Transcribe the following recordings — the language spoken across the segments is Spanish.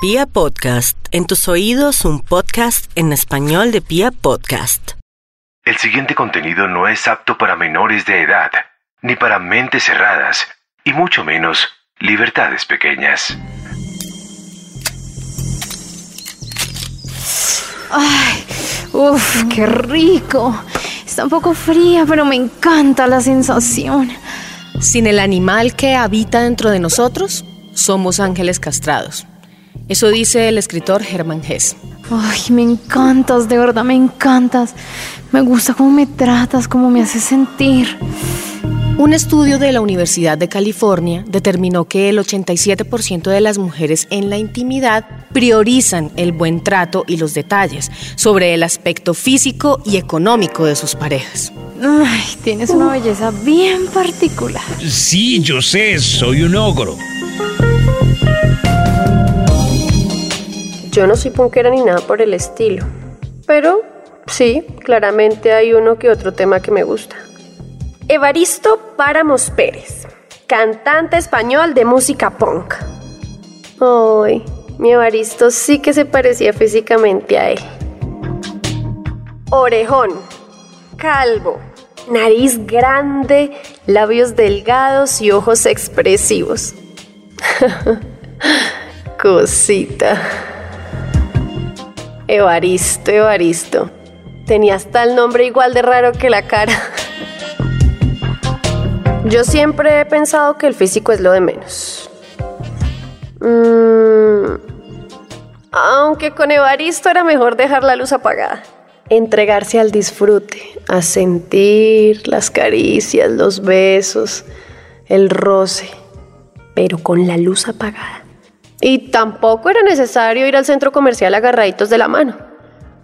Pia Podcast, en tus oídos un podcast en español de Pia Podcast. El siguiente contenido no es apto para menores de edad, ni para mentes cerradas, y mucho menos libertades pequeñas. Ay, uff, qué rico. Está un poco fría, pero me encanta la sensación. Sin el animal que habita dentro de nosotros, somos ángeles castrados. Eso dice el escritor Hermann Hesse. Ay, me encantas, de verdad me encantas. Me gusta cómo me tratas, cómo me haces sentir. Un estudio de la Universidad de California determinó que el 87% de las mujeres en la intimidad priorizan el buen trato y los detalles sobre el aspecto físico y económico de sus parejas. Ay, tienes una belleza bien particular. Sí, yo sé, soy un ogro. Yo no soy punkera ni nada por el estilo. Pero sí, claramente hay uno que otro tema que me gusta. Evaristo Páramos Pérez, cantante español de música punk. Ay, mi Evaristo sí que se parecía físicamente a él. Orejón, calvo, nariz grande, labios delgados y ojos expresivos. Cosita. Evaristo, Evaristo. Tenía hasta el nombre igual de raro que la cara. Yo siempre he pensado que el físico es lo de menos. Mm, aunque con Evaristo era mejor dejar la luz apagada. Entregarse al disfrute, a sentir las caricias, los besos, el roce, pero con la luz apagada. Y tampoco era necesario ir al centro comercial agarraditos de la mano.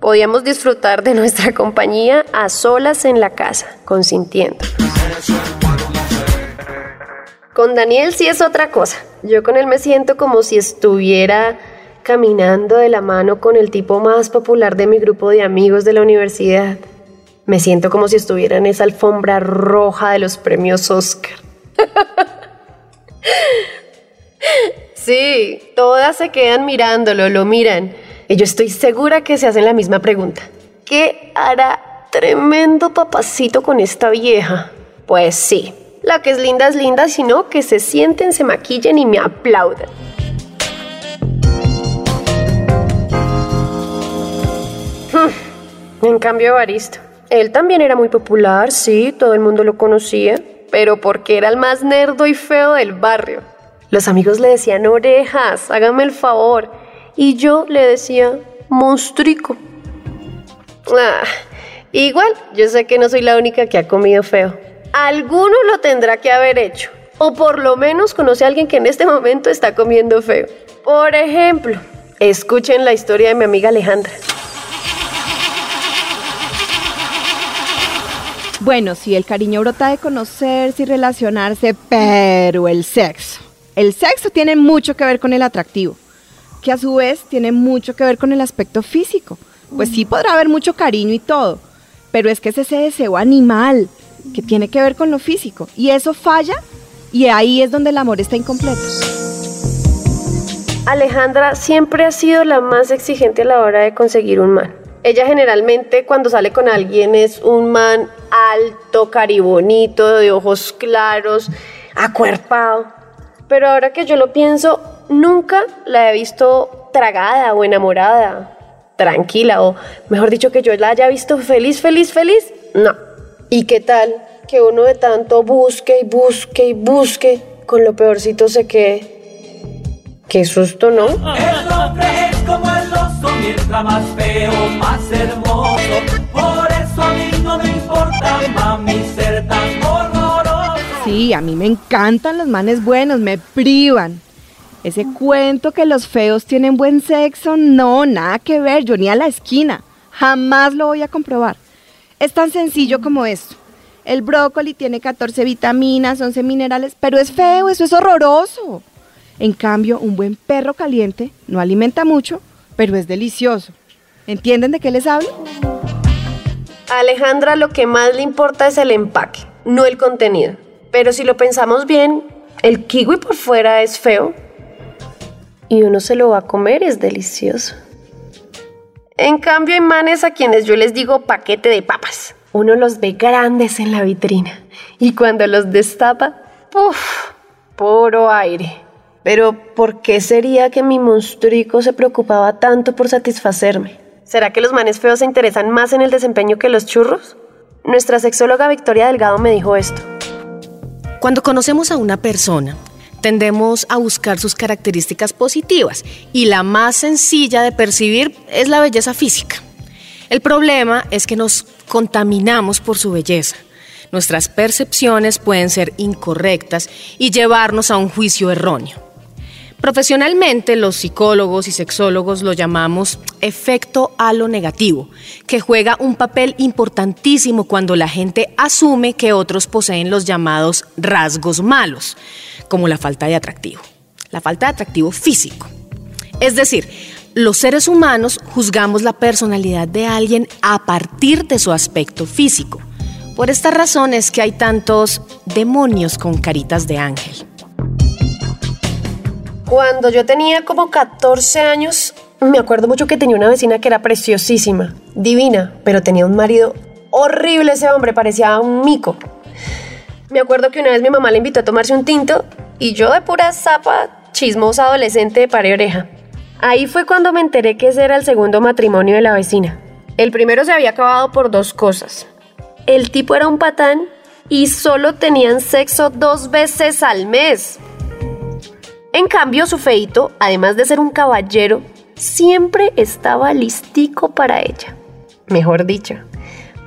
Podíamos disfrutar de nuestra compañía a solas en la casa, consintiendo. Con Daniel sí es otra cosa. Yo con él me siento como si estuviera caminando de la mano con el tipo más popular de mi grupo de amigos de la universidad. Me siento como si estuviera en esa alfombra roja de los premios Oscar. Sí, todas se quedan mirándolo, lo miran. Y yo estoy segura que se hacen la misma pregunta. ¿Qué hará tremendo papacito con esta vieja? Pues sí, la que es linda es linda, sino que se sienten, se maquillen y me aplaudan. Hmm, en cambio, Evaristo. Él también era muy popular, sí, todo el mundo lo conocía, pero porque era el más nerdo y feo del barrio. Los amigos le decían orejas, hágame el favor. Y yo le decía monstrico. Ah, igual, yo sé que no soy la única que ha comido feo. Alguno lo tendrá que haber hecho. O por lo menos conoce a alguien que en este momento está comiendo feo. Por ejemplo, escuchen la historia de mi amiga Alejandra. Bueno, sí, el cariño brota de conocerse y relacionarse, pero el sexo. El sexo tiene mucho que ver con el atractivo, que a su vez tiene mucho que ver con el aspecto físico. Pues sí podrá haber mucho cariño y todo, pero es que es ese deseo animal que tiene que ver con lo físico y eso falla y ahí es donde el amor está incompleto. Alejandra siempre ha sido la más exigente a la hora de conseguir un man. Ella generalmente cuando sale con alguien es un man alto, caribonito, de ojos claros, acuerpado. Pero ahora que yo lo pienso, nunca la he visto tragada o enamorada, tranquila, o mejor dicho, que yo la haya visto feliz, feliz, feliz. No. ¿Y qué tal que uno de tanto busque y busque y busque, con lo peorcito se quede? Qué susto, ¿no? El hombre es como el oso, mientras más feo, más hermoso. Por eso a mí no me importa, Sí, a mí me encantan los manes buenos, me privan. Ese cuento que los feos tienen buen sexo, no, nada que ver, yo ni a la esquina. Jamás lo voy a comprobar. Es tan sencillo como esto. El brócoli tiene 14 vitaminas, 11 minerales, pero es feo, eso es horroroso. En cambio, un buen perro caliente no alimenta mucho, pero es delicioso. ¿Entienden de qué les hablo? Alejandra lo que más le importa es el empaque, no el contenido. Pero si lo pensamos bien, el kiwi por fuera es feo. y uno se lo va a comer, es delicioso. En cambio, hay manes a quienes yo les digo paquete de papas. Uno los ve grandes en la vitrina y cuando los destapa, ¡puf! Puro aire. Pero, ¿por qué sería que mi monstruico se preocupaba tanto por satisfacerme? ¿Será que los manes feos se interesan más en el desempeño que los churros? Nuestra sexóloga Victoria Delgado me dijo esto. Cuando conocemos a una persona, tendemos a buscar sus características positivas y la más sencilla de percibir es la belleza física. El problema es que nos contaminamos por su belleza. Nuestras percepciones pueden ser incorrectas y llevarnos a un juicio erróneo. Profesionalmente, los psicólogos y sexólogos lo llamamos efecto halo negativo, que juega un papel importantísimo cuando la gente asume que otros poseen los llamados rasgos malos, como la falta de atractivo, la falta de atractivo físico. Es decir, los seres humanos juzgamos la personalidad de alguien a partir de su aspecto físico. Por esta razón es que hay tantos demonios con caritas de ángel. Cuando yo tenía como 14 años, me acuerdo mucho que tenía una vecina que era preciosísima, divina, pero tenía un marido horrible ese hombre, parecía un mico. Me acuerdo que una vez mi mamá le invitó a tomarse un tinto y yo de pura zapa, chismosa adolescente de pare oreja. Ahí fue cuando me enteré que ese era el segundo matrimonio de la vecina. El primero se había acabado por dos cosas. El tipo era un patán y solo tenían sexo dos veces al mes. En cambio, su feito, además de ser un caballero, siempre estaba listico para ella. Mejor dicho,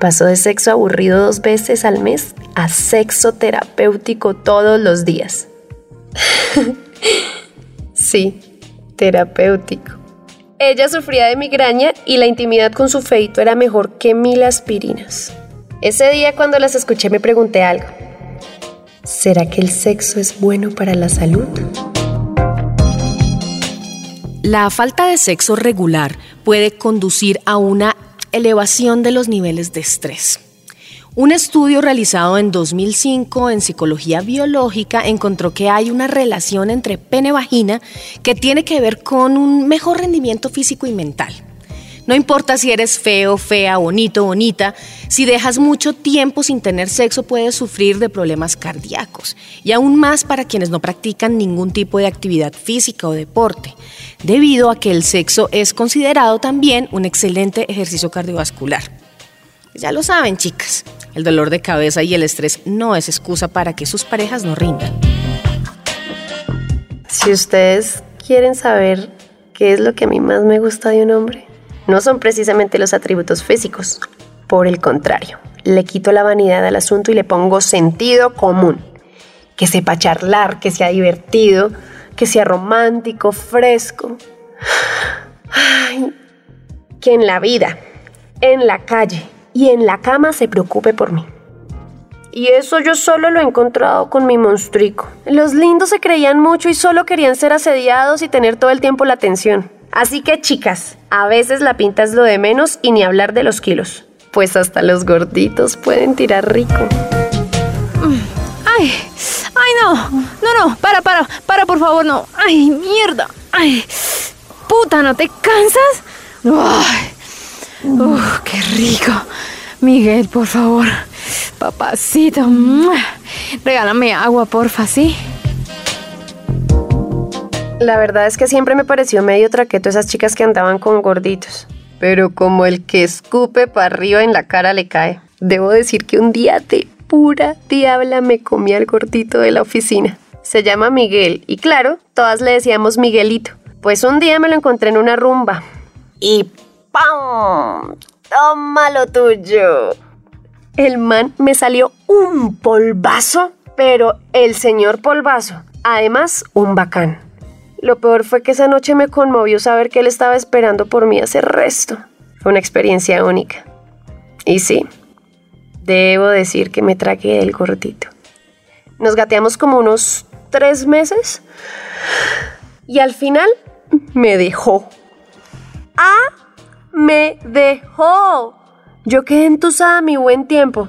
pasó de sexo aburrido dos veces al mes a sexo terapéutico todos los días. sí, terapéutico. Ella sufría de migraña y la intimidad con su feito era mejor que mil aspirinas. Ese día cuando las escuché me pregunté algo. ¿Será que el sexo es bueno para la salud? La falta de sexo regular puede conducir a una elevación de los niveles de estrés. Un estudio realizado en 2005 en psicología biológica encontró que hay una relación entre pene-vagina que tiene que ver con un mejor rendimiento físico y mental. No importa si eres feo, fea, bonito, bonita, si dejas mucho tiempo sin tener sexo puedes sufrir de problemas cardíacos y aún más para quienes no practican ningún tipo de actividad física o deporte, debido a que el sexo es considerado también un excelente ejercicio cardiovascular. Ya lo saben, chicas, el dolor de cabeza y el estrés no es excusa para que sus parejas no rindan. Si ustedes quieren saber qué es lo que a mí más me gusta de un hombre, no son precisamente los atributos físicos. Por el contrario, le quito la vanidad al asunto y le pongo sentido común. Que sepa charlar, que sea divertido, que sea romántico, fresco. Ay, que en la vida, en la calle y en la cama se preocupe por mí. Y eso yo solo lo he encontrado con mi monstruico. Los lindos se creían mucho y solo querían ser asediados y tener todo el tiempo la atención. Así que chicas, a veces la pinta es lo de menos y ni hablar de los kilos. Pues hasta los gorditos pueden tirar rico. Ay, ay no, no, no, para, para, para, por favor, no. Ay, mierda. Ay, puta, ¿no te cansas? Ay, qué rico. Miguel, por favor, papacito, regálame agua, porfa, ¿sí? La verdad es que siempre me pareció medio traqueto esas chicas que andaban con gorditos. Pero como el que escupe para arriba en la cara le cae. Debo decir que un día de pura diabla me comí al gordito de la oficina. Se llama Miguel y claro, todas le decíamos Miguelito. Pues un día me lo encontré en una rumba. Y ¡pam! ¡Toma lo tuyo! El man me salió un polvazo, pero el señor polvazo. Además, un bacán. Lo peor fue que esa noche me conmovió saber que él estaba esperando por mí hace resto. Fue una experiencia única. Y sí, debo decir que me tragué el gordito. Nos gateamos como unos tres meses y al final me dejó. ¡Ah! ¡Me dejó! Yo quedé entusada mi buen tiempo.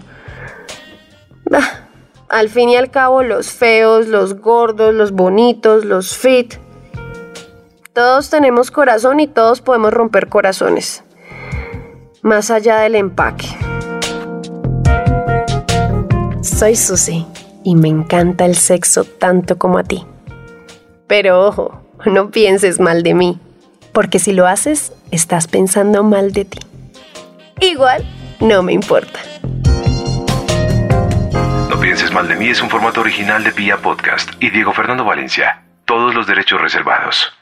Bah, al fin y al cabo, los feos, los gordos, los bonitos, los fit, Todos tenemos corazón y todos podemos romper corazones. Más allá del empaque. Soy Susi y me encanta el sexo tanto como a ti. Pero ojo, no pienses mal de mí, porque si lo haces, estás pensando mal de ti. Igual, no me importa. No pienses mal de mí es un formato original de Pia Podcast y Diego Fernando Valencia. Todos los derechos reservados.